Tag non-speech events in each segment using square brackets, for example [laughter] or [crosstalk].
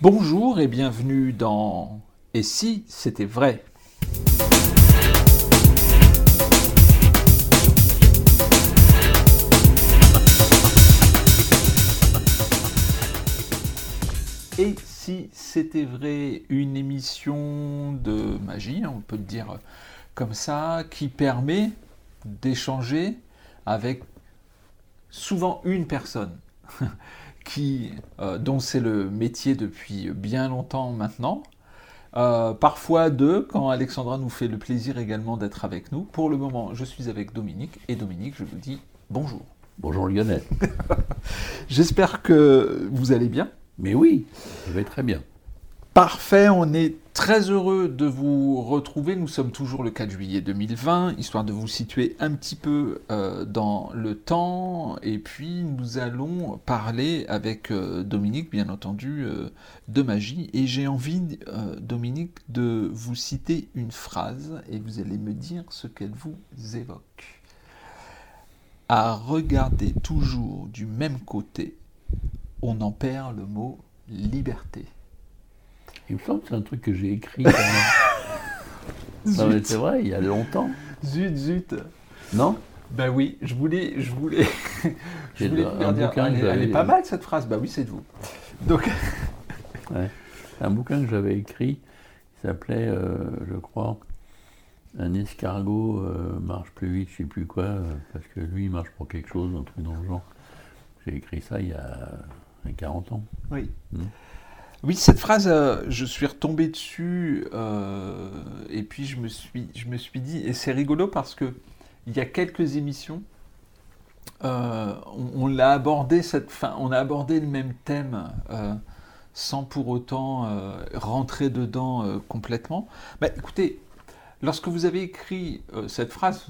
Bonjour et bienvenue dans Et si c'était vrai? Et si c'était vrai, une émission de magie, on peut le dire comme ça, qui permet d'échanger avec souvent une personne [laughs] qui, euh, dont c'est le métier depuis bien longtemps maintenant. Euh, parfois deux, quand Alexandra nous fait le plaisir également d'être avec nous. Pour le moment, je suis avec Dominique, et Dominique, je vous dis bonjour. Bonjour Lionel. [laughs] J'espère que vous allez bien. Mais oui, je vais très bien. Parfait, on est très heureux de vous retrouver. Nous sommes toujours le 4 juillet 2020, histoire de vous situer un petit peu euh, dans le temps. Et puis nous allons parler avec euh, Dominique, bien entendu, euh, de magie. Et j'ai envie, Dominique, de vous citer une phrase et vous allez me dire ce qu'elle vous évoque. À regarder toujours du même côté, on en perd le mot liberté. Il me semble que c'est un truc que j'ai écrit. [laughs] c'est vrai, il y a longtemps. Zut, zut. Non? Ben oui, je voulais, je voulais, [laughs] je voulais un dire, bouquin elle, est pas mal cette phrase. Ben oui, c'est de vous. Donc. [laughs] Un bouquin que j'avais écrit, il s'appelait, euh, je crois, un escargot euh, marche plus vite, je sais plus quoi, euh, parce que lui il marche pour quelque chose, un truc dans le genre. J'ai écrit ça il y a 40 ans. Oui. Hmm. Oui, cette phrase, euh, je suis retombé dessus euh, et puis je me suis, je me suis dit, et c'est rigolo parce que il y a quelques émissions, euh, on, l'a abordé cette fin, on a abordé le même thème sans pour autant rentrer dedans complètement. Bah, écoutez, lorsque vous avez écrit cette phrase,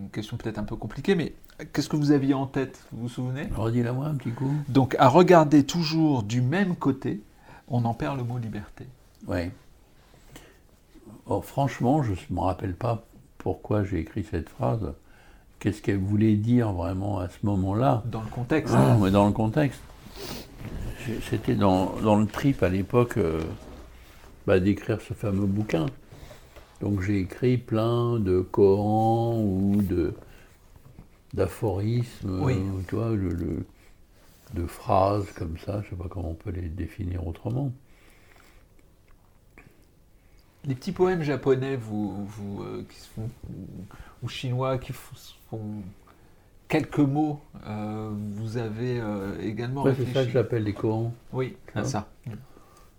une question peut-être un peu compliquée, mais Qu'est-ce que vous aviez en tête? Vous vous souvenez? Redis-la moi un petit coup. Donc, à regarder toujours du même côté, on en perd le mot liberté. Oui. Oh, franchement, je ne me rappelle pas pourquoi j'ai écrit cette phrase. Qu'est-ce qu'elle voulait dire vraiment à ce moment-là? Dans le contexte. Ah, mais dans le contexte. C'était dans, le trip à l'époque euh, bah, d'écrire ce fameux bouquin. Donc j'ai écrit plein de Corans ou de d'aphorismes, oui. tu vois, le, de phrases comme ça, je ne sais pas comment on peut les définir autrement. Les petits poèmes japonais vous, vous euh, qui se font, ou, chinois qui font quelques mots, euh, vous avez euh, également ouais, C'est ça que j'appelle les Corans. Oui, c'est ça.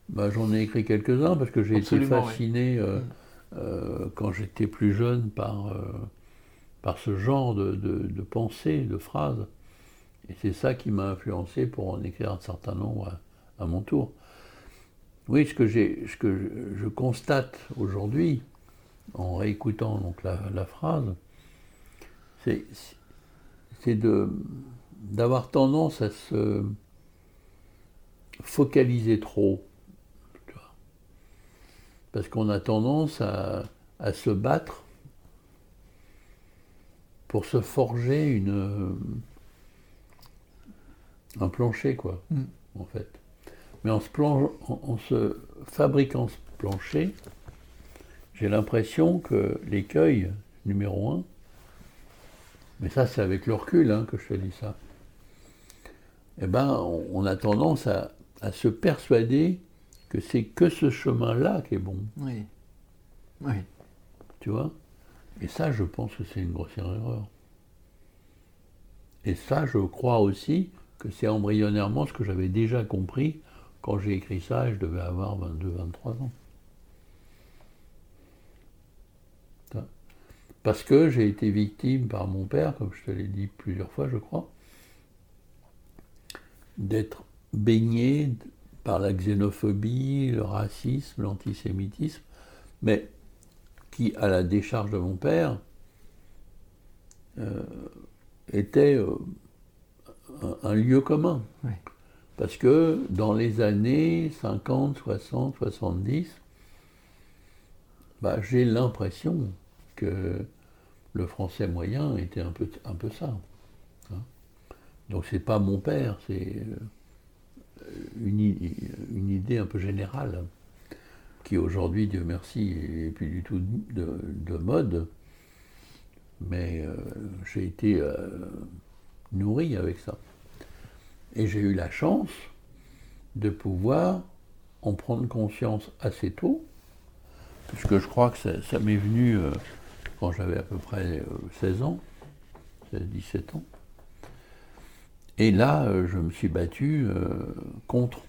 Bah, J'en ai écrit quelques-uns parce que j'ai été fasciné mm. quand j'étais plus jeune par, par ce genre de, de, de pensée, de phrases. Et c'est ça qui m'a influencé pour en écrire un certain nombre à, mon tour. Oui, ce que, ce que je, constate aujourd'hui, en réécoutant donc la, phrase, c'est, d'avoir tendance à se focaliser trop. Parce qu'on a tendance à, à, se battre pour se forger une, un plancher, quoi, mm. en fait. Mais en se, en, se fabriquant ce plancher, j'ai l'impression que l'écueil numéro un, mais ça c'est avec le recul hein, que je te dis ça, eh ben, on, a tendance à, se persuader que c'est que ce chemin-là qui est bon. Oui. Oui. Tu vois? Et ça, je pense que c'est une grossière erreur. Et ça, je crois aussi que c'est embryonnairement ce que j'avais déjà compris quand j'ai écrit ça, je devais avoir 22-23 ans. Parce que j'ai été victime par mon père, comme je te l'ai dit plusieurs fois, je crois, d'être baigné par la xénophobie, le racisme, l'antisémitisme, mais qui, à la décharge de mon père, euh, était euh, un, lieu commun. Parce que dans les années 50, 60, 70, bah, j'ai l'impression que le français moyen était un peu, un peu ça. Hein. Donc c'est pas mon père, c'est euh, une, idée un peu générale, qui aujourd'hui, Dieu merci, n'est plus du tout de, mode, mais euh, j'ai été euh, nourri avec ça. Et j'ai eu la chance de pouvoir en prendre conscience assez tôt, puisque je crois que ça, m'est venu euh, quand j'avais à peu près 16 ans, 16-17 ans. Et là, euh, je me suis battu euh, contre.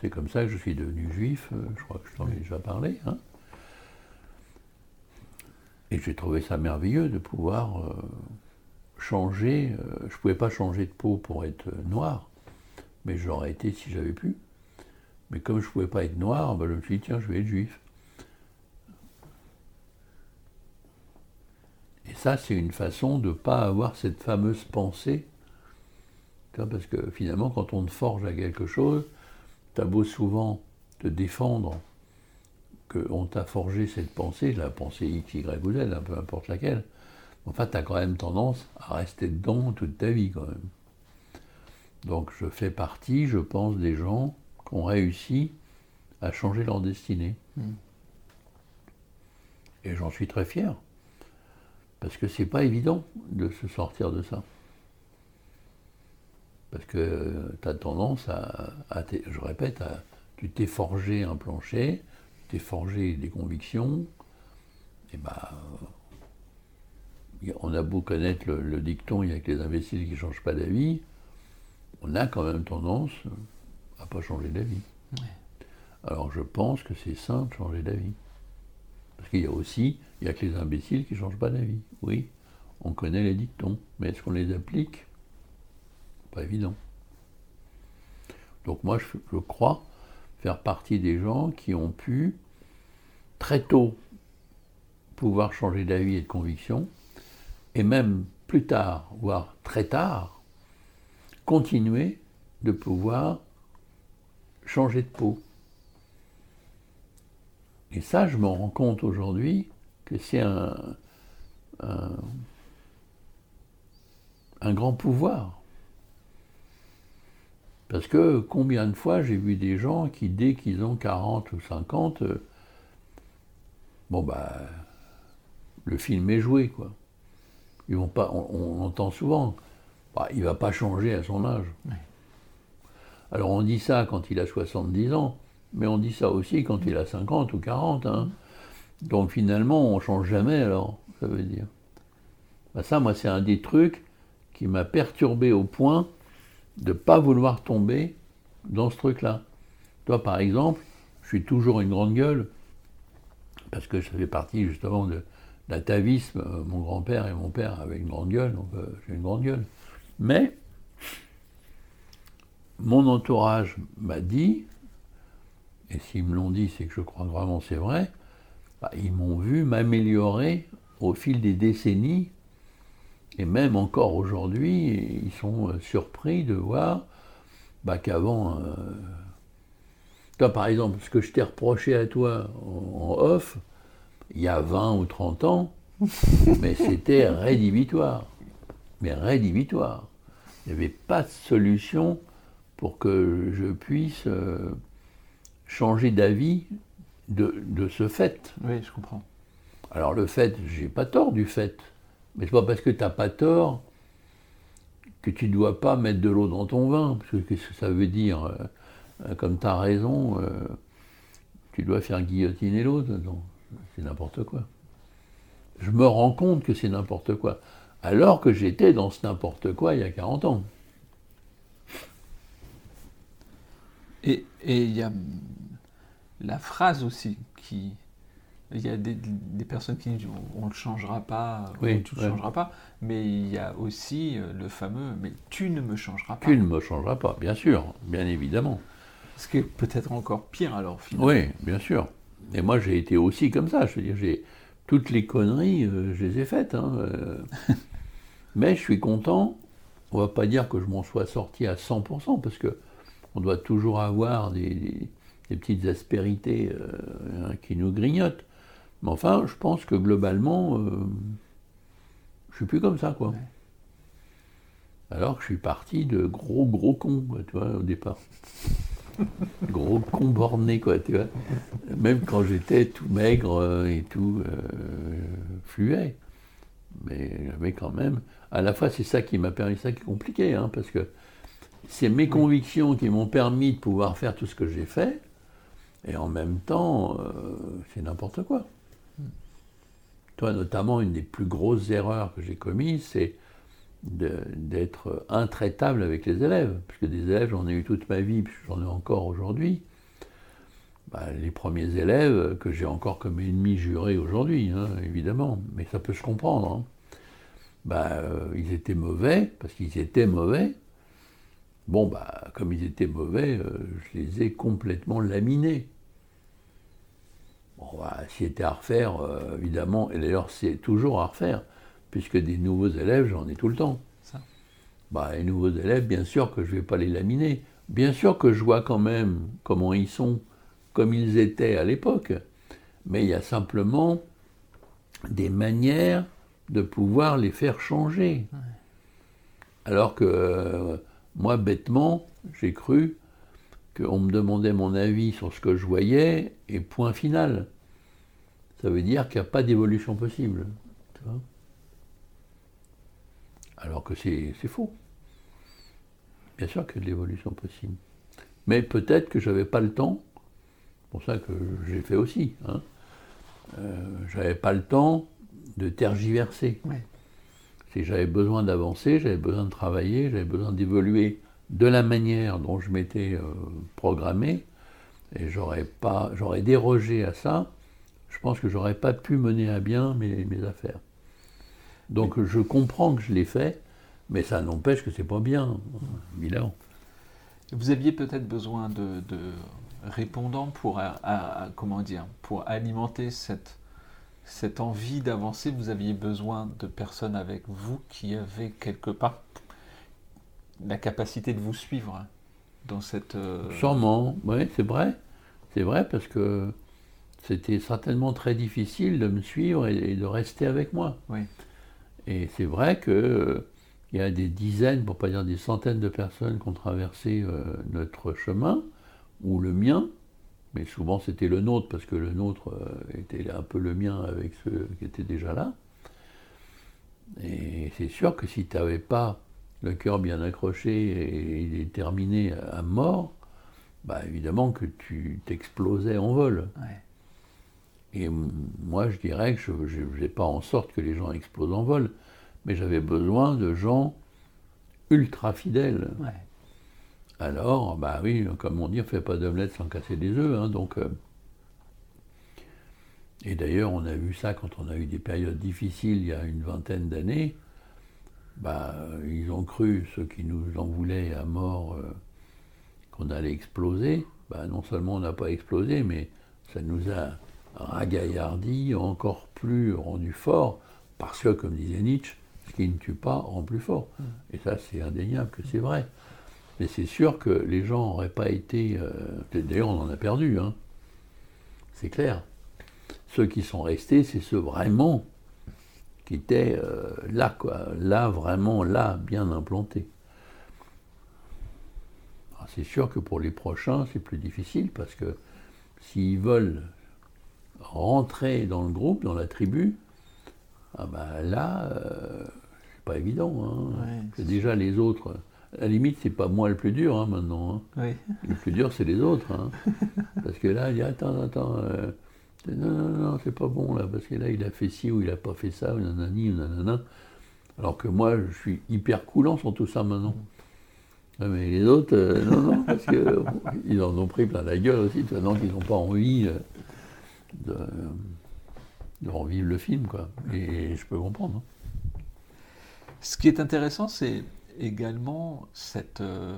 C'est comme ça que je suis devenu juif, euh, je crois que je t'en ai déjà parlé. Hein. Et j'ai trouvé ça merveilleux de pouvoir changer. je ne pouvais pas changer de peau pour être noir, mais j'aurais été si j'avais pu. Mais comme je ne pouvais pas être noir, ben, je me suis dit, tiens, je vais être juif. Et ça, c'est une façon de ne pas avoir cette fameuse pensée parce que finalement, quand on te forge à quelque chose, tu as beau souvent te défendre qu'on t'a forgé cette pensée, la pensée X, Y ou Z, peu importe laquelle, enfin, tu as quand même tendance à rester dedans toute ta vie quand même. Donc je fais partie, je pense, des gens qui ont réussi à changer leur destinée. Hmm. Et j'en suis très fier. Parce que c'est pas évident de se sortir de ça. Parce que tu as tendance à, je répète, tu t'es forgé un plancher, tu t'es forgé des convictions, et bah, on a beau connaître le, dicton, il y a que les imbéciles qui ne changent pas d'avis, on a quand même tendance à pas changer d'avis. Alors je pense que c'est simple de changer d'avis. Parce qu'il y a aussi, il n'y a que les imbéciles qui ne changent pas d'avis. Oui, on connaît les dictons, mais est-ce qu'on les applique? Évident. Donc moi, je, crois faire partie des gens qui ont pu très tôt pouvoir changer d'avis et de conviction, et même plus tard, voire très tard, continuer de pouvoir changer de peau. Et ça, je me rends compte aujourd'hui que c'est un, un, grand pouvoir. Parce que combien de fois j'ai vu des gens qui, dès qu'ils ont 40 ou 50, euh, bon bah, le film est joué, quoi. Ils vont pas, on, entend souvent, bah, il va pas changer à son âge. Alors on dit ça quand il a 70 ans, mais on dit ça aussi quand il a 50 ou 40. Hein. Donc finalement, on change jamais alors, ça veut dire. Bah, ça, moi, c'est un des trucs qui m'a perturbé au point de ne pas vouloir tomber dans ce truc-là. Toi, par exemple, je suis toujours une grande gueule, parce que ça fait partie justement de l'atavisme. Mon grand-père et mon père avaient une grande gueule, donc euh, j'ai une grande gueule. Mais mon entourage m'a dit, et s'ils me l'ont dit, c'est que je crois vraiment c'est vrai, bah, ils m'ont vu m'améliorer au fil des décennies et même encore aujourd'hui, ils sont euh, surpris de voir bah, qu'avant. Euh, toi, par exemple, ce que je t'ai reproché à toi en, off, il y a 20 ou 30 ans, [laughs] mais c'était rédhibitoire. Mais rédhibitoire. Il n'y avait pas de solution pour que je puisse euh, changer d'avis de, de, ce fait. Oui, je comprends. Alors le fait, j'ai pas tort du fait. Mais c'est pas parce que tu n'as pas tort que tu ne dois pas mettre de l'eau dans ton vin. Parce que qu'est-ce que ça veut dire euh, Comme tu as raison, euh, tu dois faire guillotiner l'autre. C'est n'importe quoi. Je me rends compte que c'est n'importe quoi. Alors que j'étais dans ce n'importe quoi il y a 40 ans. Et il y a la phrase aussi qui, il y a des, personnes qui disent on ne le changera pas, oui, tu ne le changeras pas, mais il y a aussi euh, le fameux mais tu ne me changeras pas. Tu ne me changeras pas, bien sûr, bien évidemment. Ce qui est peut-être encore pire alors finalement. Oui, bien sûr. Et moi j'ai été aussi comme ça, je veux dire, j'ai toutes les conneries, euh, je les ai faites. Hein, euh. [laughs] mais je suis content, on va pas dire que je m'en sois sorti à 100%, parce que on doit toujours avoir des, petites aspérités hein, qui nous grignotent. Mais enfin, je pense que globalement, je euh, suis plus comme ça, quoi. Alors que je suis parti de gros, gros cons, tu vois, au départ. Gros con borné, quoi, tu vois. Même quand j'étais tout maigre et tout fluet. Mais j'avais quand même. À la fois, c'est ça qui m'a permis, ça qui est compliqué, hein, parce que c'est mes convictions qui m'ont permis de pouvoir faire tout ce que j'ai fait, et en même temps, c'est n'importe quoi. Toi, notamment, une des plus grosses erreurs que j'ai commises, c'est d'être intraitable avec les élèves. Parce que des élèves, j'en ai eu toute ma vie, puis j'en ai encore aujourd'hui. Bah, les premiers élèves que j'ai encore comme ennemis jurés aujourd'hui, hein, évidemment, mais ça peut se comprendre. Hein. Bah, euh, ils étaient mauvais, parce qu'ils étaient mauvais. Bon, bah, comme ils étaient mauvais, euh, je les ai complètement laminés. Bon, bah, s'il à refaire, euh, évidemment, et d'ailleurs c'est toujours à refaire, puisque des nouveaux élèves, j'en ai tout le temps. Bah, les nouveaux élèves, bien sûr que je ne vais pas les laminer. Bien sûr que je vois quand même comment ils sont, comme ils étaient à l'époque. Mais il y a simplement des manières de pouvoir les faire changer. Alors que euh, moi, bêtement, j'ai cru qu'on me demandait mon avis sur ce que je voyais, et point final. Ça veut dire qu'il n'y a pas d'évolution possible. Alors que c'est faux. Bien sûr qu'il y a de l'évolution possible. Mais peut-être que je n'avais pas le temps, c'est pour ça que j'ai fait aussi. Hein. Euh, j'avais pas le temps de tergiverser. Si j'avais besoin d'avancer, j'avais besoin de travailler, j'avais besoin d'évoluer de la manière dont je m'étais euh, programmé, et j'aurais pas, j'aurais dérogé à ça, je pense que j'aurais pas pu mener à bien mes, mes affaires. Donc je comprends que je l'ai fait, mais ça n'empêche que c'est pas bien, évidemment. Vous aviez peut-être besoin de, répondants pour, comment dire, pour alimenter cette, cette envie d'avancer. Vous aviez besoin de personnes avec vous qui avaient quelque part la capacité de vous suivre dans cette. Euh, Sûrement, oui, c'est vrai. C'est vrai parce que c'était certainement très difficile de me suivre et, de rester avec moi. Oui. Et c'est vrai qu'il euh, y a des dizaines, pour pas dire des centaines de personnes qui ont traversé euh, notre chemin, ou le mien, mais souvent c'était le nôtre, parce que le nôtre était un peu le mien avec ceux qui étaient déjà là. Et c'est sûr que si tu n'avais pas le cœur bien accroché et il est terminé à mort, bah évidemment que tu t'explosais en vol. Et moi, je dirais que je ne faisais pas en sorte que les gens explosent en vol, mais j'avais besoin de gens ultra fidèles. Alors, bah oui, comme on dit, on ne fait pas d'omelette sans casser des œufs. Hein, donc, euh, et d'ailleurs, on a vu ça quand on a eu des périodes difficiles il y a une vingtaine d'années bah, ils ont cru, ceux qui nous en voulaient à mort, euh, qu'on allait exploser. Bah, non seulement on n'a pas explosé, mais ça nous a ragaillardi, encore plus rendu fort, parce que, comme disait Nietzsche, ce qui ne tue pas rend plus fort. Mm. Et ça, c'est indéniable que c'est vrai. Mais c'est sûr que les gens n'auraient pas été. Euh, d'ailleurs, on en a perdu, hein. c'est clair. Ceux qui sont restés, c'est ceux vraiment qui était euh, là, quoi, là, vraiment là, bien implanté. C'est sûr que pour les prochains, c'est plus difficile parce que s'ils veulent rentrer dans le groupe, dans la tribu, ah ben là, euh, c'est pas évident. Hein. déjà les autres. À la limite, c'est pas moi le plus dur hein, maintenant. Hein. Le plus dur, c'est les autres. [laughs] Parce que là, il y a attends, attends. Euh, non, non, non, c'est pas bon là, parce que là, il a fait ci ou il a pas fait ça, ou nanani, ou nanana. Alors que moi, je suis hyper coulant sur tout ça maintenant. mais les autres, euh, non, non, parce qu'ils en ont pris plein la gueule aussi, maintenant qu'ils n'ont pas envie euh, de, de, revivre le film, quoi. Et je peux comprendre. Hein. Ce qui est intéressant, c'est également cette euh,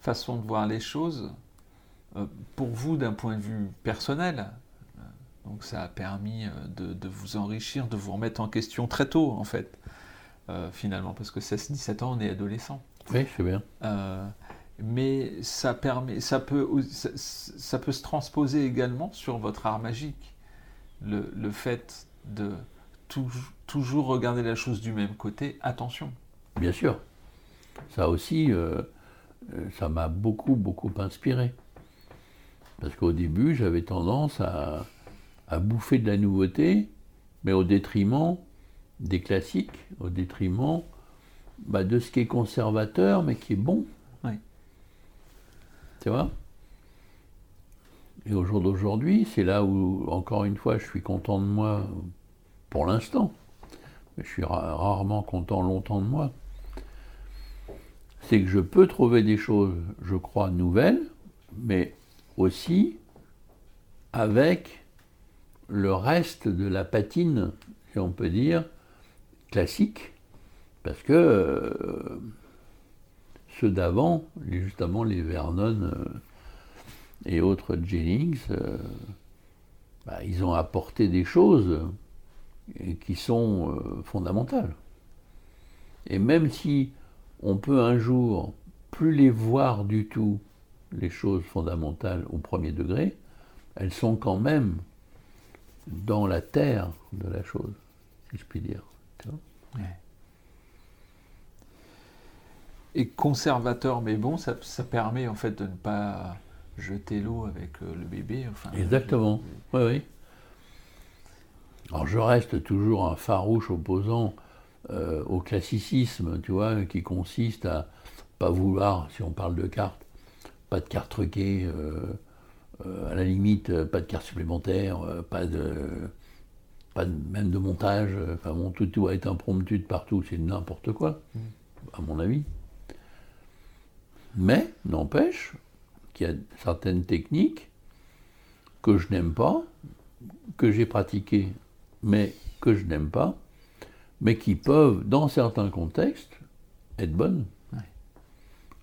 façon de voir les choses euh, pour vous d'un point de vue personnel. Donc ça a permis euh, de, vous enrichir, de vous remettre en question très tôt en fait, finalement, parce que 16-17 ans, on est adolescent. Oui, c'est bien. Mais ça, permet, ça, peut, ça, peut se transposer également sur votre art magique. Le, fait de toujours regarder la chose du même côté, attention. Bien sûr. Ça aussi, ça m'a beaucoup, beaucoup inspiré. Parce qu'au début, j'avais tendance à, bouffer de la nouveauté, mais au détriment des classiques, au détriment bah, de ce qui est conservateur, mais qui est bon. Tu vois Et au jour d'aujourd'hui, c'est là où, encore une fois, je suis content de moi pour l'instant. Mais je suis rarement content longtemps de moi. C'est que je peux trouver des choses, je crois, nouvelles, mais aussi avec le reste de la patine, si on peut dire, classique, parce que euh, ceux d'avant, justement les Vernon euh, et autres Jennings, euh, bah, ils ont apporté des choses qui sont fondamentales. Et même si on peut un jour plus les voir du tout les choses fondamentales au premier degré, elles sont quand même dans la terre de la chose, si je puis dire. Et conservateur mais bon, ça, permet en fait de ne pas jeter l'eau avec euh, le bébé. Enfin, Exactement, oui, oui. Alors je reste toujours un farouche opposant euh, au classicisme, tu vois, qui consiste à pas vouloir, si on parle de cartes, pas de carte truquée, euh, euh, à la limite, pas de carte supplémentaire, pas de, pas même de montage. Enfin bon, tout doit être impromptu de partout, c'est n'importe quoi, mm. à mon avis. Mais, n'empêche qu'il y a certaines techniques que je n'aime pas, que j'ai pratiquées, mais que je n'aime pas, mais qui peuvent, dans certains contextes, être bonnes.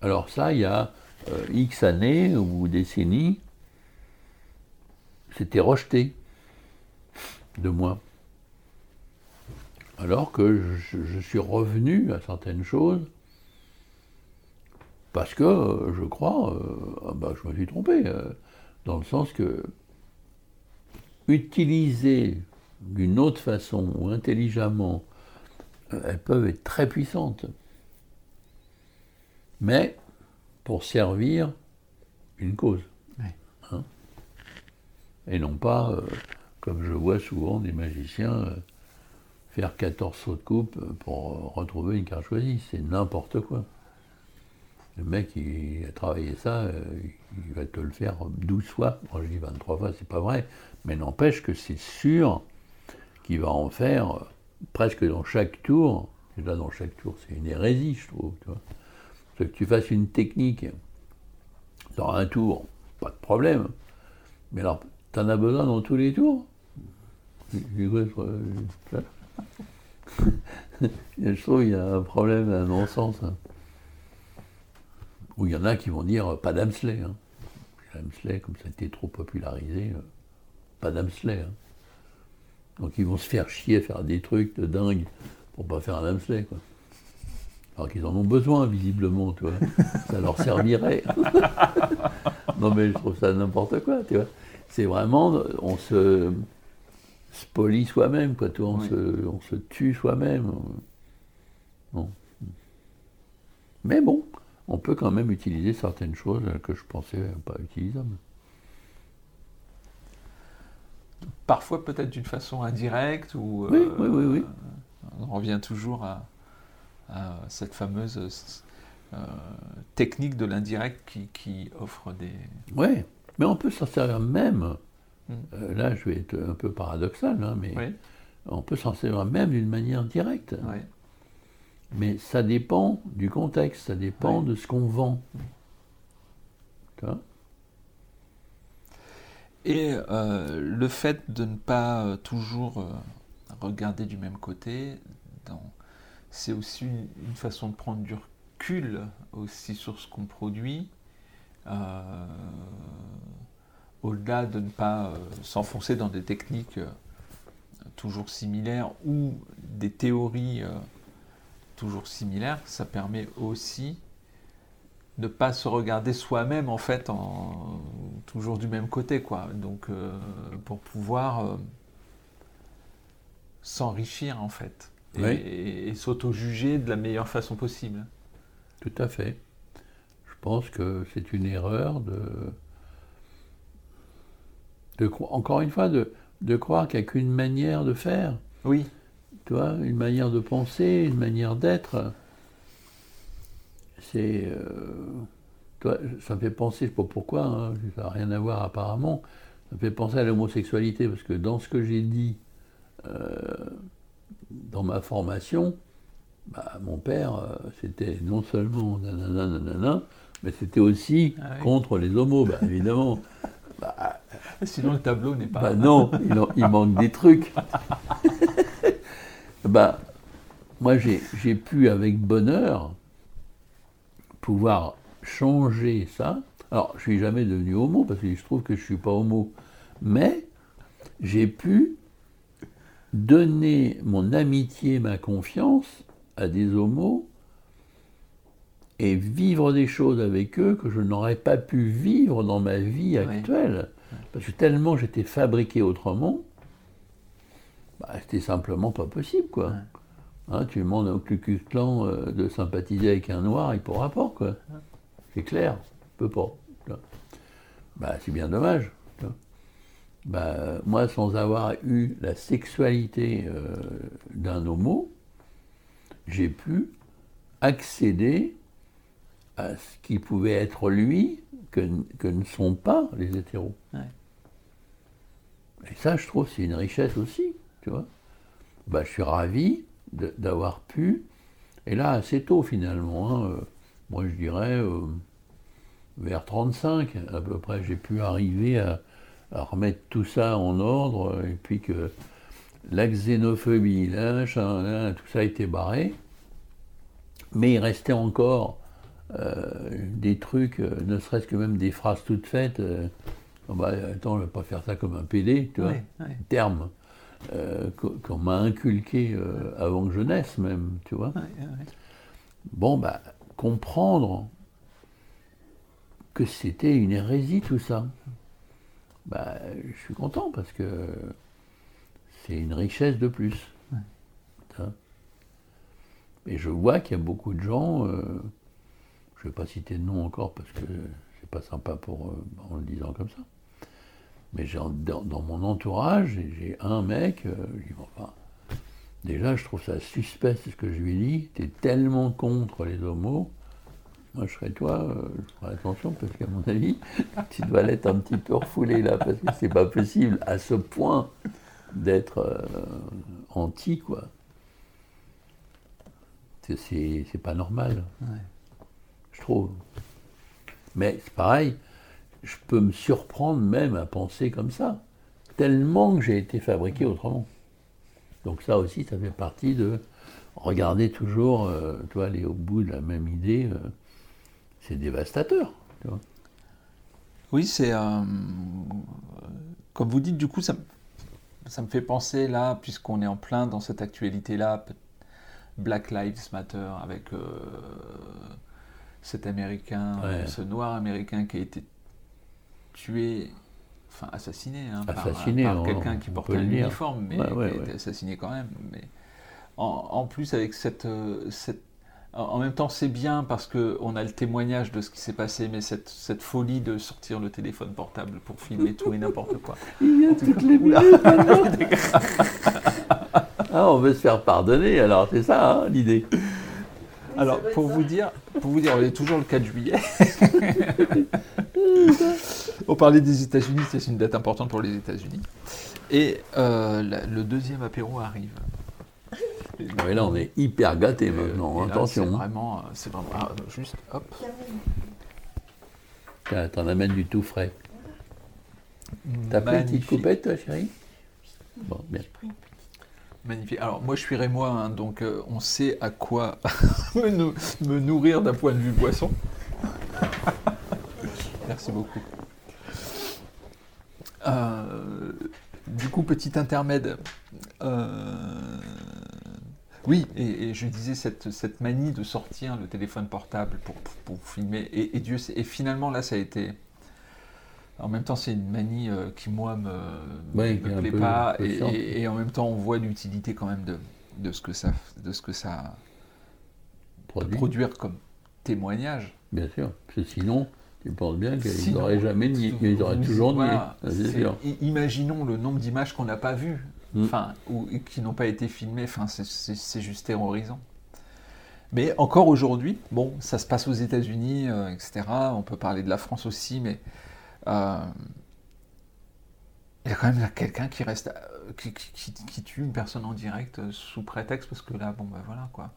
Alors ça, il y a euh, X années ou décennies, c'était rejeté de moi. Alors que je, suis revenu à certaines choses parce que euh, je crois, euh, ah bah, je me suis trompé, dans le sens que utiliser d'une autre façon ou intelligemment, elles peuvent être très puissantes. Mais pour servir une cause. Hein. et non pas, euh, comme je vois souvent des magiciens, euh, faire 14 sauts de coupe pour retrouver une carte choisie. C'est n'importe quoi. Le mec, il a travaillé ça, euh, il va te le faire 12 fois. Moi, je dis 23 fois, c'est pas vrai. Mais n'empêche que c'est sûr qu'il va en faire presque dans chaque tour. Et là, dans chaque tour, c'est une hérésie, je trouve. Tu vois que tu fasses une technique dans un tour, pas de problème. Mais alors, tu en as besoin dans tous les tours? [laughs] Je trouve qu'il y a un problème, un non-sens. Où il y en a qui vont dire pas d'Amsley. Hein. comme ça a été trop popularisé, euh, pas d'Amsley. Hein. Donc ils vont se faire chier, faire des trucs de dingue pour pas faire un Amsley. Quoi. Alors qu'ils en ont besoin, visiblement, tu vois. [laughs] Ça leur servirait. [laughs] non, mais je trouve ça n'importe quoi, tu vois. C'est vraiment, on se spolie soi-même, quoi, tu vois. On, se, on se tue soi-même. Bon. Mais bon, on peut quand même utiliser certaines choses que je pensais pas utilisables. Parfois peut-être d'une façon indirecte ou... Oui, oui, oui, oui. Euh, on revient toujours à cette fameuse euh, technique de l'indirect qui, offre des... Oui, mais on peut s'en servir même, hmm. euh, là je vais être un peu paradoxal, hein, mais on peut s'en servir même d'une manière directe. Mais ça dépend du contexte, ça dépend de ce qu'on vend. Et euh, le fait de ne pas toujours regarder du même côté, c'est aussi une, façon de prendre du recul aussi sur ce qu'on produit. Euh, au-delà de ne pas euh, s'enfoncer dans des techniques euh, toujours similaires ou des théories toujours similaires, ça permet aussi de ne pas se regarder soi-même en fait en toujours du même côté quoi. Donc pour pouvoir s'enrichir en fait et, s'auto-juger de la meilleure façon possible. Tout à fait. Je pense que c'est une erreur de, de, encore une fois, de, de croire qu'il n'y a qu'une manière de faire. Oui. Tu vois, une manière de penser, une manière d'être. C'est. Euh, ça me fait penser, je ne sais pas pourquoi, hein, ça n'a rien à voir apparemment, ça me fait penser à l'homosexualité, parce que dans ce que j'ai dit euh, dans ma formation, bah, mon père, euh, c'était non seulement nanana, nanana, mais c'était aussi ah contre les homos, bah, évidemment. Bah, [laughs] Sinon, le tableau n'est pas. Bah, non, il, manque des trucs. [laughs] bah, moi, j'ai pu, avec bonheur, pouvoir changer ça. Alors, je ne suis jamais devenu homo, parce que je trouve que je ne suis pas homo. Mais j'ai pu donner mon amitié, ma confiance à des homos et vivre des choses avec eux que je n'aurais pas pu vivre dans ma vie actuelle. Parce que tellement j'étais fabriqué autrement, bah, c'était simplement pas possible, quoi. Hein, tu demandes au Ku Clan euh, de sympathiser avec un noir, il pourra pas, quoi. C'est clair, il peut pas. Bah, c'est bien dommage. Bah, moi, sans avoir eu la sexualité euh, d'un homo, j'ai pu accéder à ce qui pouvait être lui que, ne sont pas les hétéros. Et ça, je trouve, c'est une richesse aussi, tu vois. Bah, je suis ravi d'avoir pu, et là, assez tôt finalement, hein, euh, moi je dirais euh, vers 35 à peu près, j'ai pu arriver à, remettre tout ça en ordre, et puis que la xénophobie, là, tout ça a été barré, mais il restait encore euh, des trucs, ne serait-ce que même des phrases toutes faites. Euh, bah, attends, je ne vais pas faire ça comme un PD, tu vois, terme qu'on m'a inculqué avant que je naisse même, tu vois. Bon, bah, comprendre que c'était une hérésie tout ça, bah, je suis content parce que c'est une richesse de plus. Et je vois qu'il y a beaucoup de gens je ne vais pas citer de nom encore parce que c'est pas sympa pour, euh, en le disant comme ça. Mais dans, dans, mon entourage, j'ai un mec, euh, déjà je trouve ça suspect, c'est ce que je lui ai dit, tu es tellement contre les homos, moi je serais toi, euh, je ferais attention parce qu'à mon avis, [laughs] tu dois l'être un petit peu refoulé là, parce que c'est pas possible à ce point d'être anti, quoi. C'est pas normal. Je trouve. Mais c'est pareil, je peux me surprendre même à penser comme ça, tellement que j'ai été fabriqué autrement. Donc ça aussi, ça fait partie de regarder toujours, euh, tu vois, aller au bout de la même idée, euh, c'est dévastateur. Oui, c'est... Euh, comme vous dites, du coup, ça, ça me fait penser là, puisqu'on est en plein dans cette actualité-là, Black Lives Matter, avec cet Américain, ce noir américain qui a été tué, enfin assassiné, hein, par, quelqu'un qui portait un uniforme, mais qui a été assassiné quand même. Mais en, plus avec cette, euh, cette en même temps, c'est bien parce qu'on a le témoignage de ce qui s'est passé, mais cette, cette, folie de sortir le téléphone portable pour filmer tout et n'importe quoi. [laughs] Il y a toutes les [laughs] ah, on veut se faire pardonner, alors c'est ça hein, l'idée. Alors, pour vous, dire, pour vous dire, on est toujours le 4 juillet. [laughs] on parlait des États-Unis, c'est une date importante pour les États-Unis. Et euh, le deuxième apéro arrive. Oui, là, on est hyper gâté maintenant, attention. C'est vraiment, c'est vraiment ah, juste, hop. T'en amènes du tout frais. T'as pris une petite coupette, toi, chérie? Bon, bien. Magnifique. Alors moi je suis rémois, hein, donc euh, on sait à quoi [laughs] me, nourrir d'un point de vue boisson. [laughs] Merci beaucoup. Euh, du coup, petit intermède. Euh, oui, et, je disais cette, cette, manie de sortir le téléphone portable pour, pour, filmer. Et, et, Dieu, et finalement là, ça a été en même temps, c'est une manie euh, qui, moi, me, me plaît pas. Et, en même temps, on voit l'utilité quand même de, de, ce que ça, de ce que ça peut produire comme, témoignage. Bien sûr, parce que sinon, tu penses bien qu'ils n'auraient jamais nié, ils auraient toujours nié. Imaginons le nombre d'images qu'on n'a pas vues, mm. enfin, ou qui n'ont pas été filmées, enfin, c'est juste terrorisant. Mais encore aujourd'hui, bon, ça se passe aux États-Unis, euh, etc. On peut parler de la France aussi, mais euh, il y a quand même quelqu'un qui reste, euh, qui, tue une personne en direct sous prétexte, parce que là, bon, ben voilà, quoi.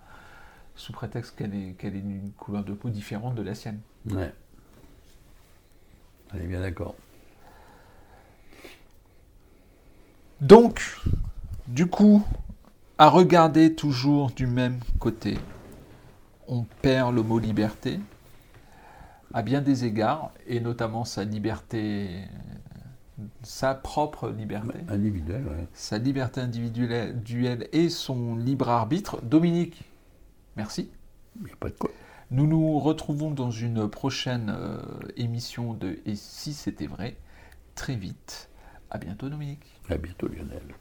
Sous prétexte qu'elle est, qu'elle est d'une couleur de peau différente de la sienne. Ouais. On est bien d'accord. Donc, du coup, à regarder toujours du même côté, on perd le mot liberté à bien des égards, et notamment sa liberté, sa propre liberté. Individuelle, Sa liberté individuelle et son libre arbitre. Dominique, merci. Il n'y a pas de quoi. Nous nous retrouvons dans une prochaine euh, émission de Et si c'était vrai, très vite. À bientôt Dominique. À bientôt Lionel.